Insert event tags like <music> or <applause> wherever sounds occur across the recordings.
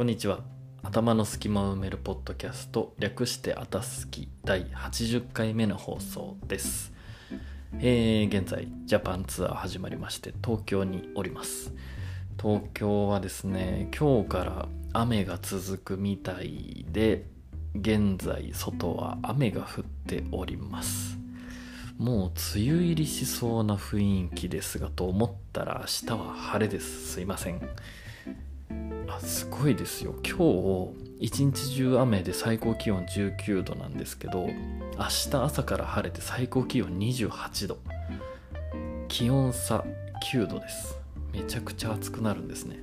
こんにちは。頭の隙間を埋めるポッドキャスト略してあたすき第80回目の放送です。えー、現在ジャパンツアー始まりまして東京におります。東京はですね今日から雨が続くみたいで現在外は雨が降っております。もう梅雨入りしそうな雰囲気ですがと思ったら明日は晴れです。すいません。あすごいですよ。今日一日中雨で最高気温19度なんですけど明日朝から晴れて最高気温28度。気温差9度です。めちゃくちゃ暑くなるんですね。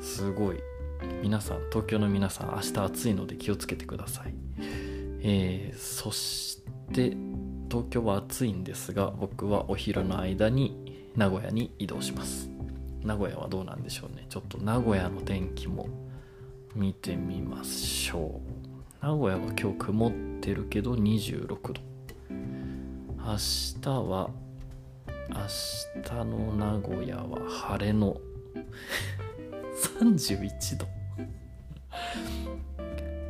すごい。皆さん東京の皆さん明日暑いので気をつけてください。えー、そして東京は暑いんですが僕はお昼の間に名古屋に移動します。名古屋はどうなんでしょうね。ちょっと名古屋の天気も見てみましょう。名古屋は今日曇ってるけど26度。明日は明日の名古屋は晴れの。<laughs> 31度。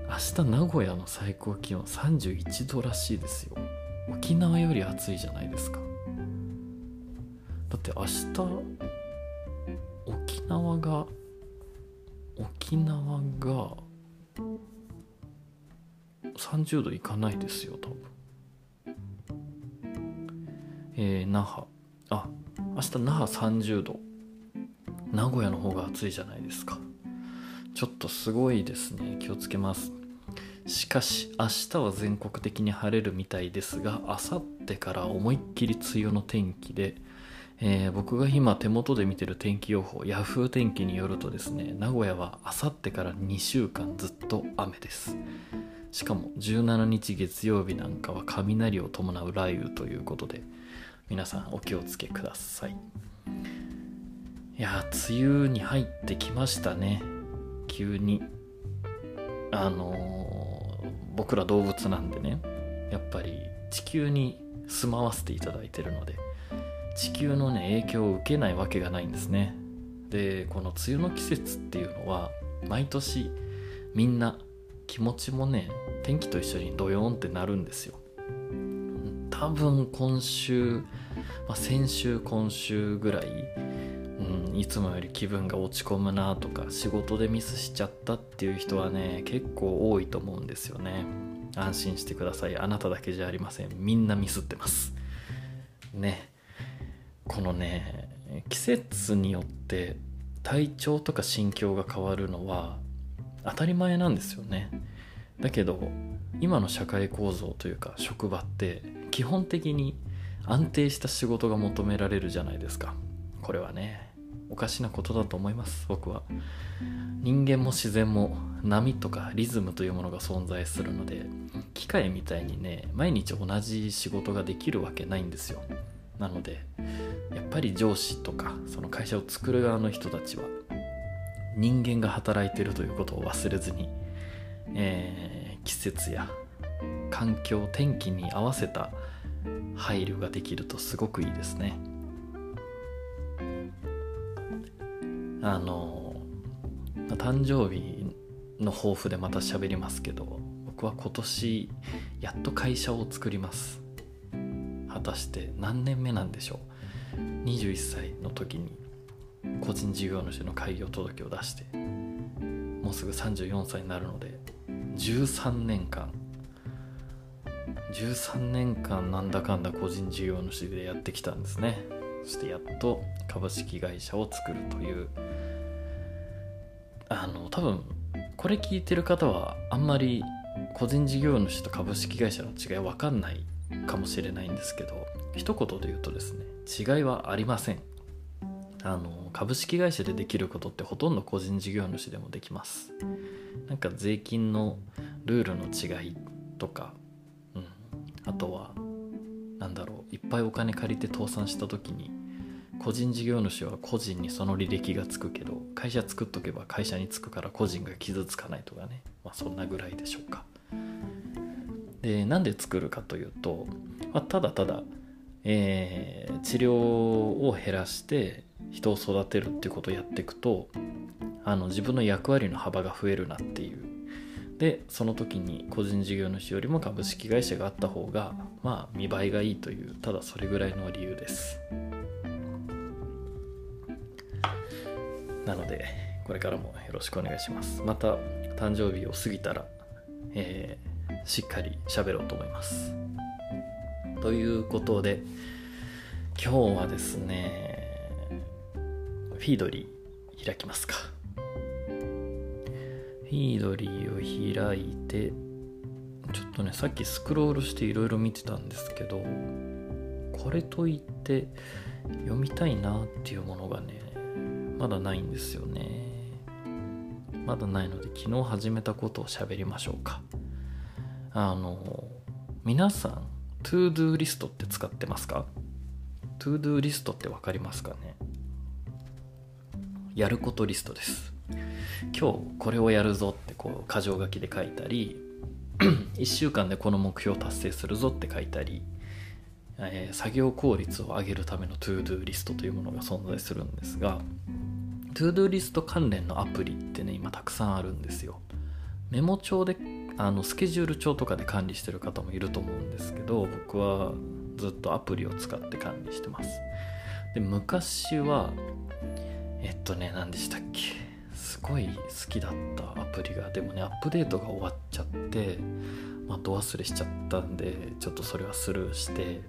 明日名古屋の最高気温31度らしいですよ。沖縄より暑いじゃないですか。だって明日沖縄が沖縄が30度いかないですよ多分。えー、那覇。あ明日那覇30度。名古屋の方が暑いじゃないですか。ちょっとすごいですね。気をつけます。しかし明日は全国的に晴れるみたいですがあさってから思いっきり梅雨の天気で、えー、僕が今手元で見てる天気予報 Yahoo 天気によるとですね名古屋はあさってから2週間ずっと雨です。しかも17日月曜日なんかは雷を伴う雷雨ということで皆さんお気をつけください。いや梅雨に入ってきましたね。急に。あのー、僕ら動物なんでねやっぱり地球に住まわせていただいてるので地球のね影響を受けないわけがないんですね。でこの梅雨の季節っていうのは毎年みんな気持ちもね天気と一緒にドヨーンってなるんですよ。多分今週、まあ、先週今週ぐらいうん、いつもより気分が落ち込むなとか仕事でミスしちゃったっていう人はね結構多いと思うんですよね。安心してください。あなただけじゃありません。みんなミスってます。ね。このね季節によって体調とか心境が変わるのは当たり前なんですよね。だけど今の社会構造というか職場って基本的に安定した仕事が求められるじゃないですか。これはねおかしなことだと思います僕は。人間も自然も波とかリズムというものが存在するので機械みたいにね毎日同じ仕事ができるわけないんですよ。なのでぱり上司とかその会社を作る側の人たちは人間が働いてるということを忘れずに、えー、季節や環境天気に合わせた配慮ができるとすごくいいですね。あの誕生日の抱負でまた喋りますけど僕は今年やっと会社を作ります果たして何年目なんでしょう？21歳の時に個人事業主の開業届を出してもうすぐ34歳になるので13年間13年間なんだかんだ個人事業主でやってきたんですね。そしてやっと株式会社を作るというあの多分これ聞いてる方はあんまり個人事業主と株式会社の違い分かんないかもしれないんですけど一言で言うとですね違いはありません。あの株式会社でできることってほとんど個人事業主でもできます。なんか税金のルールの違いとか、うん、あとは何だろういっぱいお金借りて倒産した時に個人事業主は個人にその履歴がつくけど会社作っとけば会社につくから個人が傷つかないとかね。まあそんなぐらいでしょうか。でなんで作るかというと、まあ、ただただ、えー、治療を減らして人を育てるっていうことをやっていくとあの自分の役割の幅が増えるなっていう。でその時に個人事業主よりも株式会社があった方がまあ見栄えがいいというただそれぐらいの理由です。なのでこれからもよろしくお願いします。また誕生日を過ぎたら、えー、しっかり喋ろうと思います。ということで今日はですねフィードリー開きますか。フィードリーを開いてちょっとねさっきスクロールしていろいろ見てたんですけどこれといって読みたいなっていうものがねまだないんですよね。まだないので昨日始めたことを喋りましょうか。あの皆さん ToDo リストって使ってますか？ToDo リストって分かりますかね？やることリストです。今日これをやるぞってこう箇条書きで書いたり <clears throat> 1週間でこの目標を達成するぞって書いたり、えー、作業効率を上げるための ToDo リストというものが存在するんですが ToDo リスト関連のアプリってね今たくさんあるんですよ。メモ帳であのスケジュール帳とかで管理してる方もいると思うんですけど僕はずっとアプリを使って管理してます。で昔はえっとね何でしたっけ？すごい好きだったアプリがでもねアップデートが終わっちゃってまあど忘れしちゃったんでちょっとそれはスルーして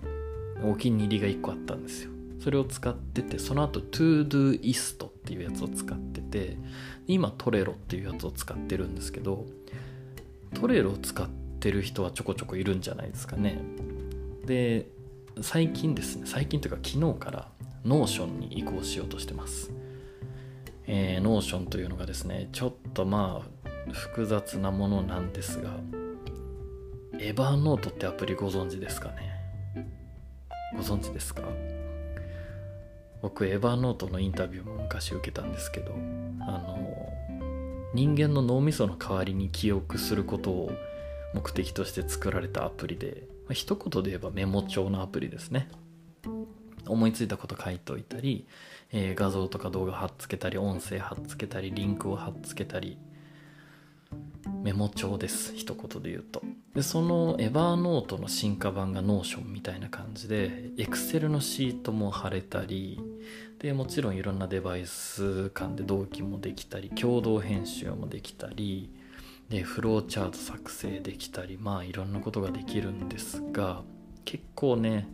お気に入りが1個あったんですよ。それを使っててその後 ToDoist っていうやつを使ってて今トレロっていうやつを使ってるんですけどTrello を使ってる人はちょこちょこいるんじゃないですかね。で最近ですね最近というか昨日から Notion に移行しようとしてます。えー、 Notion というのがですねちょっとまあ複雑なものなんですが Evernote ってアプリご存知ですかね？ご存知ですか？僕 Evernote のインタビューも昔受けたんですけどあの人間の脳みその代わりに記憶することを目的として作られたアプリで、まあ、一言で言えばメモ帳のアプリですね。思いついたこと書いておいたりえー、画像とか動画貼っつけたり音声貼っつけたりリンクを貼っつけたりメモ帳です。一言で言うと。でその Evernote の進化版が Notion みたいな感じで Excel のシートも貼れたりでもちろんいろんなデバイス間で同期もできたり共同編集もできたりでフローチャート作成できたりまあいろんなことができるんですが結構ね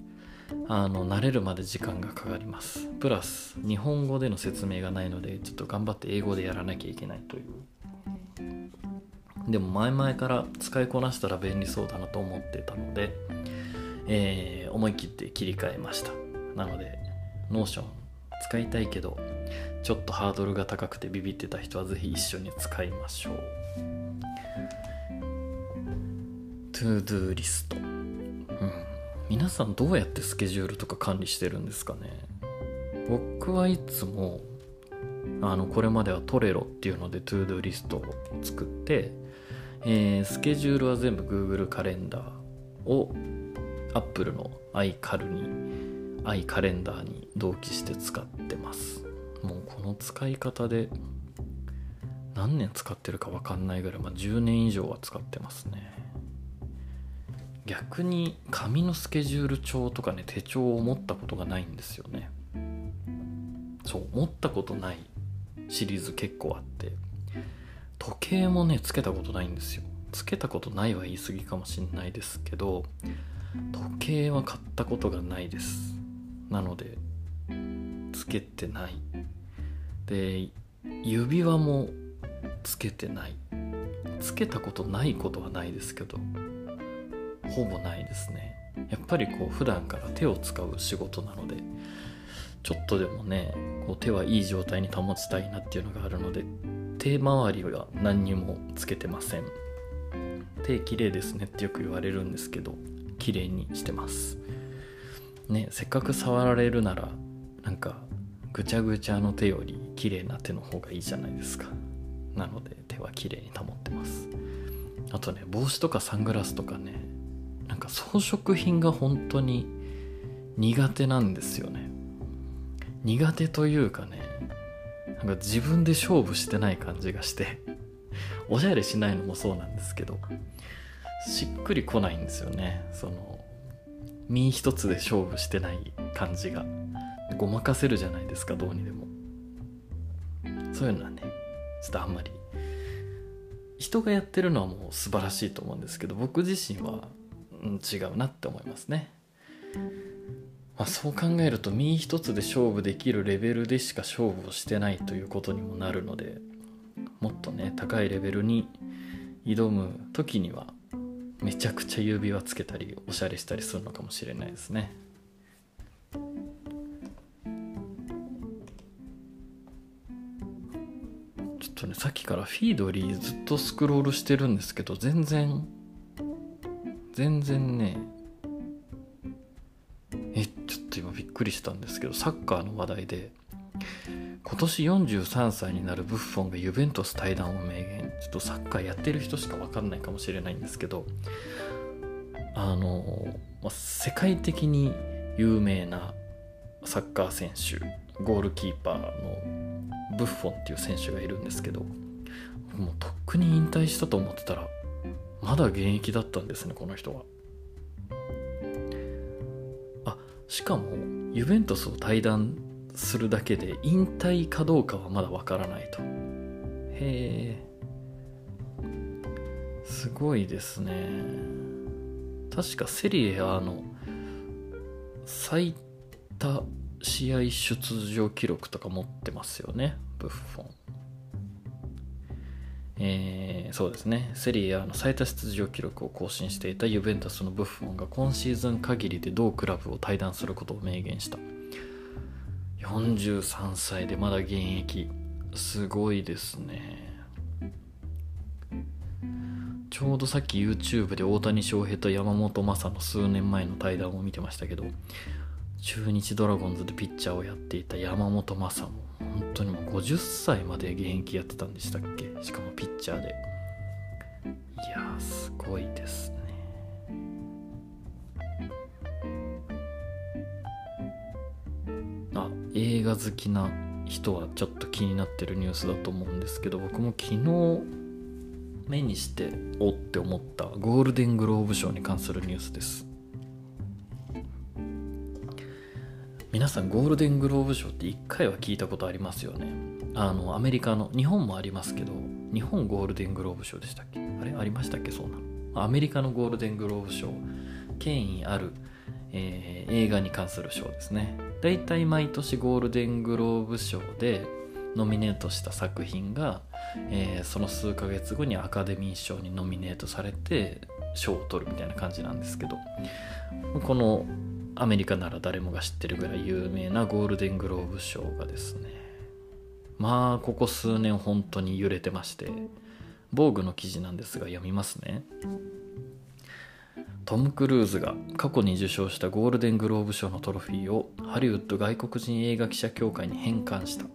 あの慣れるまで時間がかかります。プラス日本語での説明がないのでちょっと頑張って英語でやらなきゃいけないという。でも前々から使いこなしたら便利そうだなと思ってたので、えー、思い切って切り替えました。なので Notion 使いたいけどちょっとハードルが高くてビビってた人はぜひ一緒に使いましょう。ToDo リスト。うん。皆さんどうやってスケジュールとか管理してるんですかね。僕はいつもあのこれまでは Trello っていうので ToDo リストを作って、えー、スケジュールは全部 Google カレンダーを Apple の iCal に iCalendar に同期して使ってます。もうこの使い方で何年使ってるか分かんないぐらい、まあ、10年以上は使ってますね。逆に紙のスケジュール帳とかね手帳を持ったことがないんですよね。そう持ったことないシリーズ結構あって時計もねつけたことないんですよ。つけたことないは言い過ぎかもしんないですけど時計は買ったことがないです。なのでつけてない。で指輪もつけてない。つけたことないことはないですけどほぼないですね。やっぱりこう普段から手を使う仕事なのでちょっとでもねこう手はいい状態に保ちたいなっていうのがあるので手周りは何にもつけてません。手綺麗ですねってよく言われるんですけど綺麗にしてます。ねせっかく触られるならなんかぐちゃぐちゃの手より綺麗な手の方がいいじゃないですか。なので手は綺麗に保ってます。あとね帽子とかサングラスとかねなんか装飾品が本当に苦手なんですよね。苦手というかねなんか自分で勝負してない感じがしておしゃれしないのもそうなんですけどしっくりこないんですよね。その身一つで勝負してない感じがごまかせるじゃないですかどうにでも。そういうのはねちょっとあんまり。人がやってるのはもう素晴らしいと思うんですけど僕自身は、うん、違うなって思いますね、まあ、そう考えると身一つで勝負できるレベルでしか勝負をしてないということにもなるのでもっとね高いレベルに挑む時にはめちゃくちゃ指輪つけたりおしゃれしたりするのかもしれないですね。ちょっとねさっきからフィードリーずっとスクロールしてるんですけど全然全然ねえちょっと今びっくりしたんですけどサッカーの話題で今年43歳になるブッフォンがユベントス退団を明言。ちょっとサッカーやってる人しか分かんないかもしれないんですけど。あの、ま世界的に有名なサッカー選手ゴールキーパーのブッフォンっていう選手がいるんですけど。もうとっくに引退したと思ってたらまだ現役だったんですねこの人は。あしかもユベントスを退団するだけで引退かどうかはまだわからないと。へえ。すごいですね。確かセリエ A の最多試合出場記録とか持ってますよねブッフォン。えー、そうですね。セリエ A の最多出場記録を更新していたユベンタスのブッフォンが今シーズン限りで同クラブを退団することを明言した。43歳でまだ現役。すごいですね。ちょうどさっき YouTube で大谷翔平と山本昌の数年前の対談を見てましたけど中日ドラゴンズでピッチャーをやっていた山本昌も本当にもう50歳まで現役やってたんでしたっけ？しかもピッチャーで。いやすごいですね。映画好きな人はちょっと気になってるニュースだと思うんですけど僕も昨日目にしておって思ったゴールデングローブ賞に関するニュースです。皆さんゴールデングローブ賞って1回は聞いたことありますよね。あのアメリカの日本もありますけど日本ゴールデングローブ賞でしたっけ？あれ？ありましたっけ？そうな。のアメリカのゴールデングローブ賞権威あるえー、映画に関する賞ですね。大体毎年ゴールデングローブ賞でノミネートした作品が、えー、その数ヶ月後にアカデミー賞にノミネートされて賞を取るみたいな感じなんですけどこのアメリカなら誰もが知ってるぐらい有名なゴールデングローブ賞がですねまあここ数年本当に揺れてまして防具の記事なんですが読みますね。トム・クルーズが過去に受賞したゴールデングローブ賞のトロフィーをハリウッド外国人映画記者協会に返還した。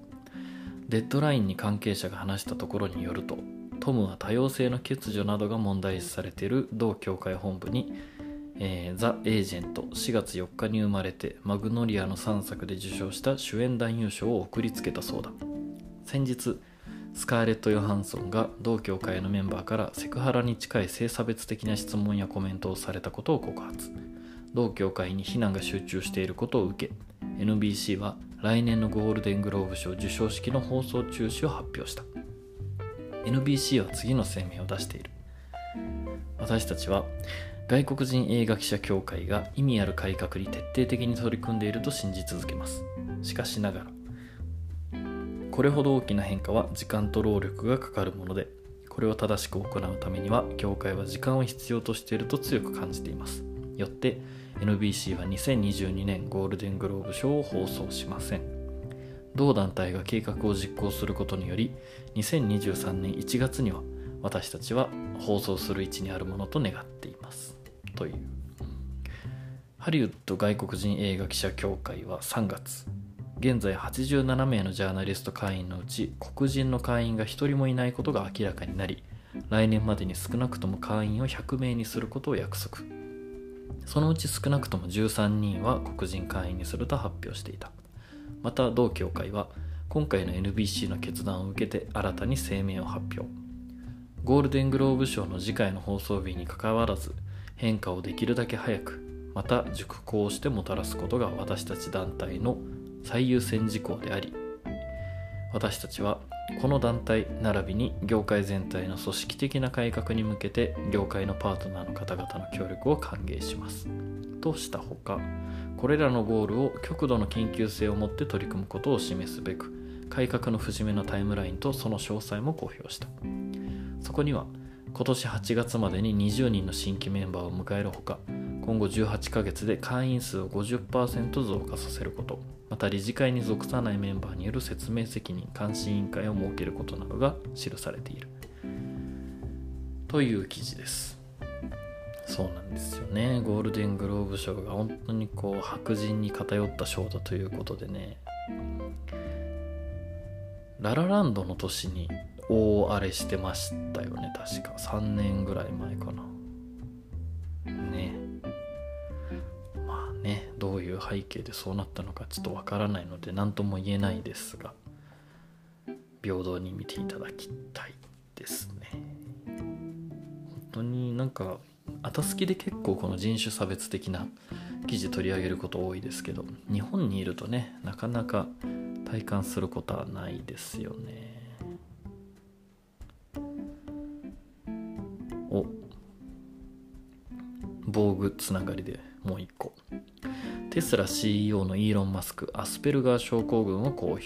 デッドラインに関係者が話したところによるとトムは多様性の欠如などが問題視されている同協会本部に、えー、ザ・エージェント4月4日に生まれてマグノリアの3作で受賞した主演男優賞を送りつけたそうだ。先日スカーレット・ヨハンソンが同協会のメンバーからセクハラに近い性差別的な質問やコメントをされたことを告発。同協会に非難が集中していることを受け NBC は来年のゴールデングローブ賞授賞式の放送中止を発表した。NBC は次の声明を出している。私たちは外国人映画記者協会が意味ある改革に徹底的に取り組んでいると信じ続けます。しかしながらこれほど大きな変化は時間と労力がかかるものでこれを正しく行うためには業界は時間を必要としていると強く感じています。よって NBC は2022年ゴールデングローブ賞を放送しません。同団体が計画を実行することにより2023年1月には私たちは放送する位置にあるものと願っています。という。ハリウッド外国人映画記者協会は3月現在87名のジャーナリスト会員のうち黒人の会員が1人もいないことが明らかになり来年までに少なくとも会員を100名にすることを約束。そのうち少なくとも13人は黒人会員にすると発表していた。また同協会は今回の NBC の決断を受けて新たに声明を発表。ゴールデングローブ賞の次回の放送日にかかわらず変化をできるだけ早くまた熟考してもたらすことが私たち団体の最優先事項であり私たちはこの団体並びに業界全体の組織的な改革に向けて業界のパートナーの方々の協力を歓迎します。としたほかこれらのゴールを極度の緊急性を持って取り組むことを示すべく改革の節目のタイムラインとその詳細も公表した。そこには今年8月までに20人の新規メンバーを迎えるほか今後18ヶ月で会員数を50%増加させること。また理事会に属さないメンバーによる説明責任監視委員会を設けることなどが記されている。という記事です。そうなんですよね。ゴールデングローブ賞が本当にこう白人に偏った賞だということでね。ララランドの年に大荒れしてましたよね確か。3年ぐらい前かな。背景でそうなったのかちょっとわからないので何とも言えないですが平等に見ていただきたいですね。本当になんかあたすきで結構この人種差別的な記事取り上げること多いですけど日本にいるとねなかなか体感することはないですよね。お防具つながりでもう一個。テスラ CEO のイーロン・マスクアスペルガー症候群を公表。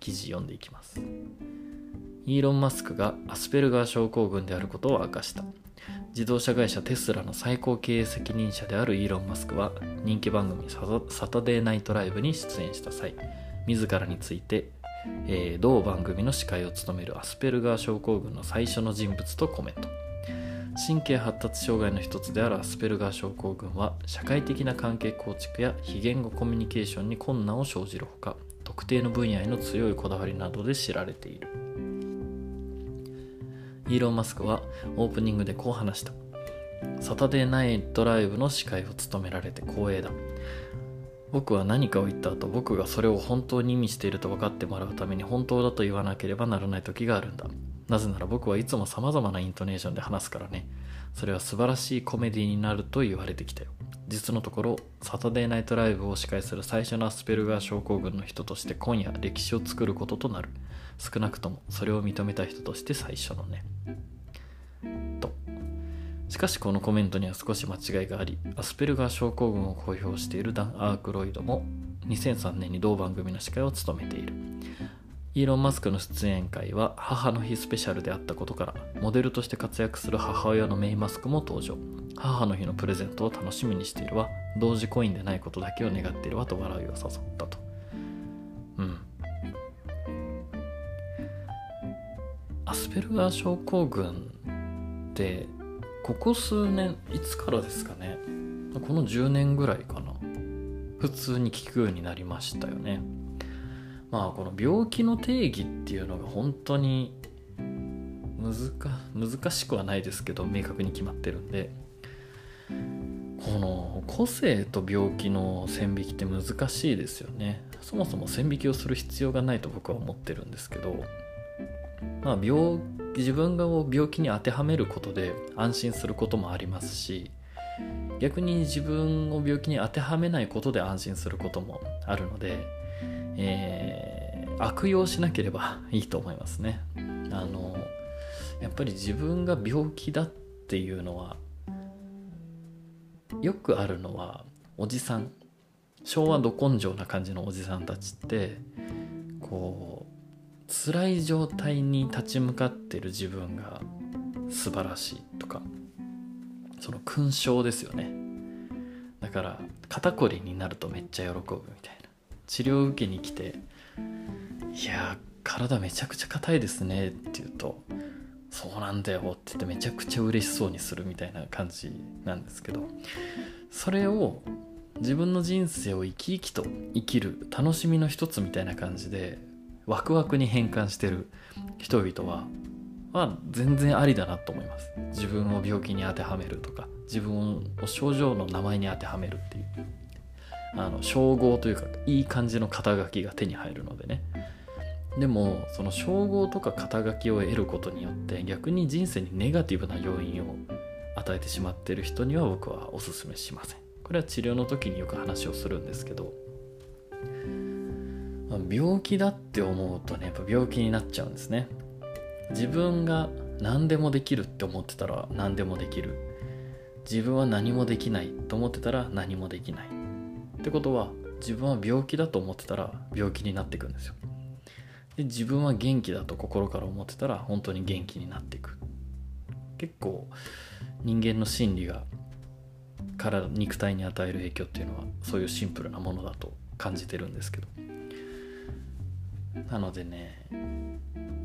記事読んでいきます。イーロン・マスクがアスペルガー症候群であることを明かした。自動車会社テスラの最高経営責任者であるイーロン・マスクは人気番組サタデーナイトライブに出演した際自らについて、えー、同番組の司会を務めるアスペルガー症候群の最初の人物とコメント。神経発達障害の一つであるアスペルガー症候群は社会的な関係構築や非言語コミュニケーションに困難を生じるほか特定の分野への強いこだわりなどで知られているイーロン・マスクはオープニングでこう話した。サタデーナイトライブの司会を務められて光栄だ。僕は何かを言った後、僕がそれを本当に意味していると分かってもらうために本当だと言わなければならない時があるんだ。なぜなら僕はいつも様々なイントネーションで話すからね。それは素晴らしいコメディになると言われてきたよ。実のところ、サタデーナイトライブを司会する最初のアスペルガー症候群の人として今夜歴史を作ることとなる。少なくともそれを認めた人として最初のねとしかしこのコメントには少し間違いがありアスペルガー症候群を公表しているダン・アークロイドも2003年に同番組の司会を務めているイーロン・マスクの出演会は母の日スペシャルであったことからモデルとして活躍する母親のメイ・マスクも登場。母の日のプレゼントを楽しみにしているわ。同時コインでないことだけを願っているわと笑いを誘ったと。うん。アスペルガー症候群ってここ数年いつからですかね。この10年ぐらいかな。普通に聞くようになりましたよね。まあこの病気の定義っていうのが本当に難しくはないですけど明確に決まってるんでこの個性と病気の線引きって難しいですよね。そもそも線引きをする必要がないと僕は思ってるんですけどまあ、病自分が病気に当てはめることで安心することもありますし逆に自分を病気に当てはめないことで安心することもあるので、えー、悪用しなければいいと思いますね。あのやっぱり自分が病気だっていうのはよくあるのはおじさん。昭和ど根性な感じのおじさんたちってこう辛い状態に立ち向かってる自分が素晴らしいとかその勲章ですよね。だから肩こりになるとめっちゃ喜ぶみたいな。治療を受けに来て「いや体めちゃくちゃ硬いですね」って言うと「そうなんだよ」って言ってめちゃくちゃ嬉しそうにするみたいな感じなんですけどそれを自分の人生を生き生きと生きる楽しみの一つみたいな感じでワクワクに変換してる人々は、まあ、全然ありだなと思います。自分を病気に当てはめるとか自分を症状の名前に当てはめるっていう。あの称号というかいい感じの肩書きが手に入るのでね。でもその称号とか肩書きを得ることによって逆に人生にネガティブな要因を与えてしまっている人には僕はおすすめしません。これは治療の時によく話をするんですけど。病気だって思うとねやっぱ病気になっちゃうんですね。自分が何でもできるって思ってたら何でもできる。自分は何もできないと思ってたら何もできない。ってことは自分は病気だと思ってたら病気になっていくんですよ。で自分は元気だと心から思ってたら本当に元気になっていく。結構人間の心理が体肉体に与える影響っていうのはそういうシンプルなものだと感じてるんですけど。なのでね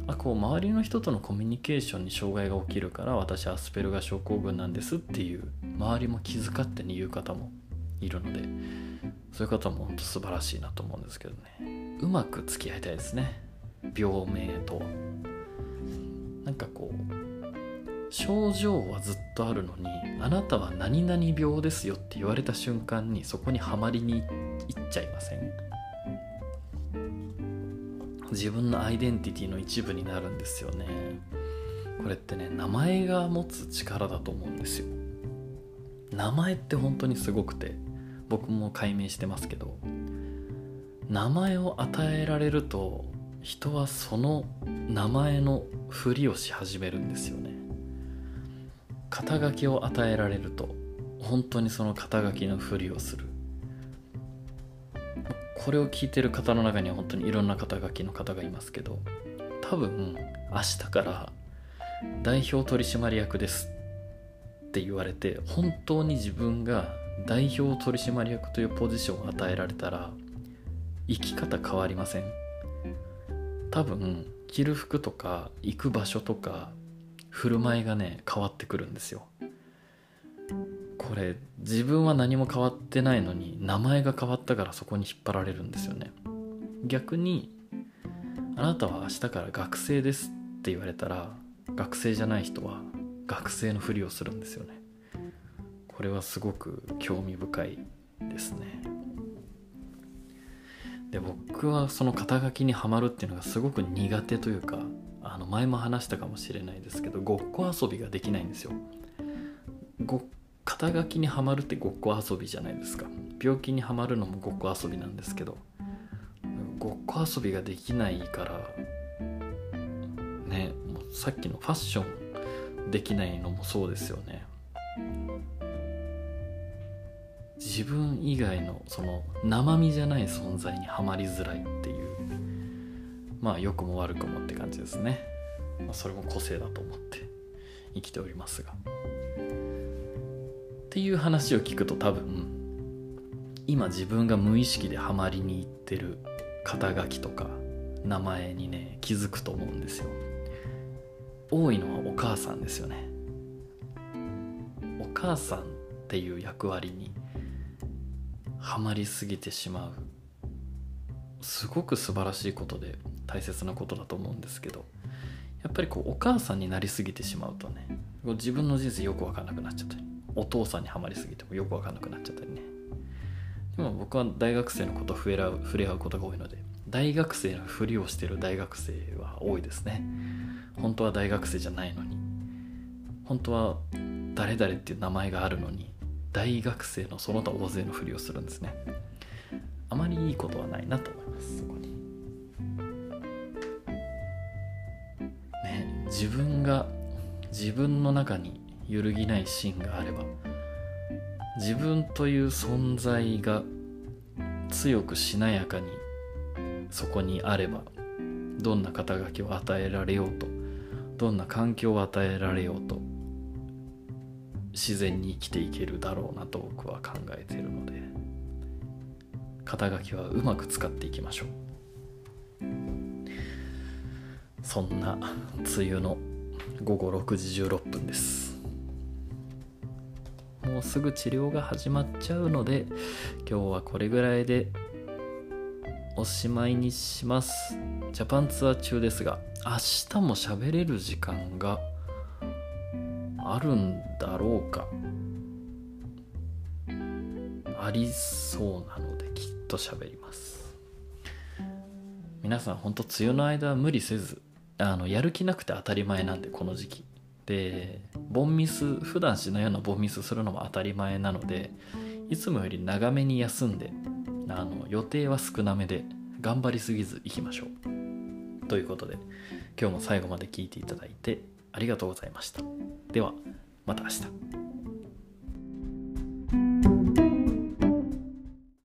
あこう周りの人とのコミュニケーションに障害が起きるから私アスペルガ症候群なんですっていう周りも気遣ってに言う方もいるのでそういう方も本当素晴らしいなと思うんですけどね。うまく付き合いたいですね。病名となんかこう症状はずっとあるのにあなたは何々病ですよって言われた瞬間にそこにはまりにいっちゃいません？自分のアイデンティティの一部になるんですよね。これってね名前が持つ力だと思うんですよ。名前って本当にすごくて。僕も解明してますけど名前を与えられると人はその名前のふりをし始めるんですよね。肩書きを与えられると本当にその肩書きのふりをする。これを聞いてる方の中には本当にいろんな肩書きの方がいますけど多分明日から代表取締役ですって言われて本当に自分が代表取締役というポジションを与えられたら生き方変わりません？多分着る服とか行く場所とか振る舞いがね変わってくるんですよ。これ自分は何も変わってないのに名前が変わったからそこに引っ張られるんですよね。逆にあなたは明日から学生ですって言われたら学生じゃない人は学生のふりをするんですよね。これはすごく興味深いですね。で僕はその肩書きにはまるっていうのがすごく苦手というかあの前も話したかもしれないですけどごっこ遊びができないんですよ。ご肩書きにはまるってごっこ遊びじゃないですか。病気にはまるのもごっこ遊びなんですけどごっこ遊びができないからねもうさっきのファッションできないのもそうですよね。自分以外のその生身じゃない存在にはまりづらいっていうまあ良くも悪くもって感じですね、まあ、それも個性だと思って生きておりますが。っていう話を聞くと多分今自分が無意識でハマりにいってる肩書きとか名前にね気づくと思うんですよ。多いのはお母さんですよね。お母さんっていう役割にはまりすぎてしまう。すごく素晴らしいことで大切なことだと思うんですけどやっぱりこうお母さんになりすぎてしまうとね自分の人生よく分かんなくなっちゃったりお父さんにはまりすぎてもよく分かんなくなっちゃったりね。でも僕は大学生のこと触れ合う触れ合うことが多いので大学生のふりをしてる大学生は多いですね。本当は大学生じゃないのに本当は誰々っていう名前があるのに大学生のその他大勢のふりをするんですね。あまりいいことはないなと思いますそこに。ね自分が自分の中に揺るぎない芯があれば自分という存在が強くしなやかにそこにあればどんな肩書きを与えられようとどんな環境を与えられようと自然に生きていけるだろうなと僕は考えているので肩書きはうまく使っていきましょう。そんな梅雨の午後6時16分です。もうすぐ治療が始まっちゃうので今日はこれぐらいでおしまいにします。ジャパンツアー中ですが明日も喋れる時間があるんだろうか。ありそうなのできっと喋ります。皆さん本当梅雨の間は無理せずあのやる気なくて当たり前なんでこの時期。でボンミス普段しないようなボンミスするのも当たり前なのでいつもより長めに休んであの予定は少なめで頑張りすぎずいきましょう。ということで今日も最後まで聞いていただいてありがとうございました。ではまた明日。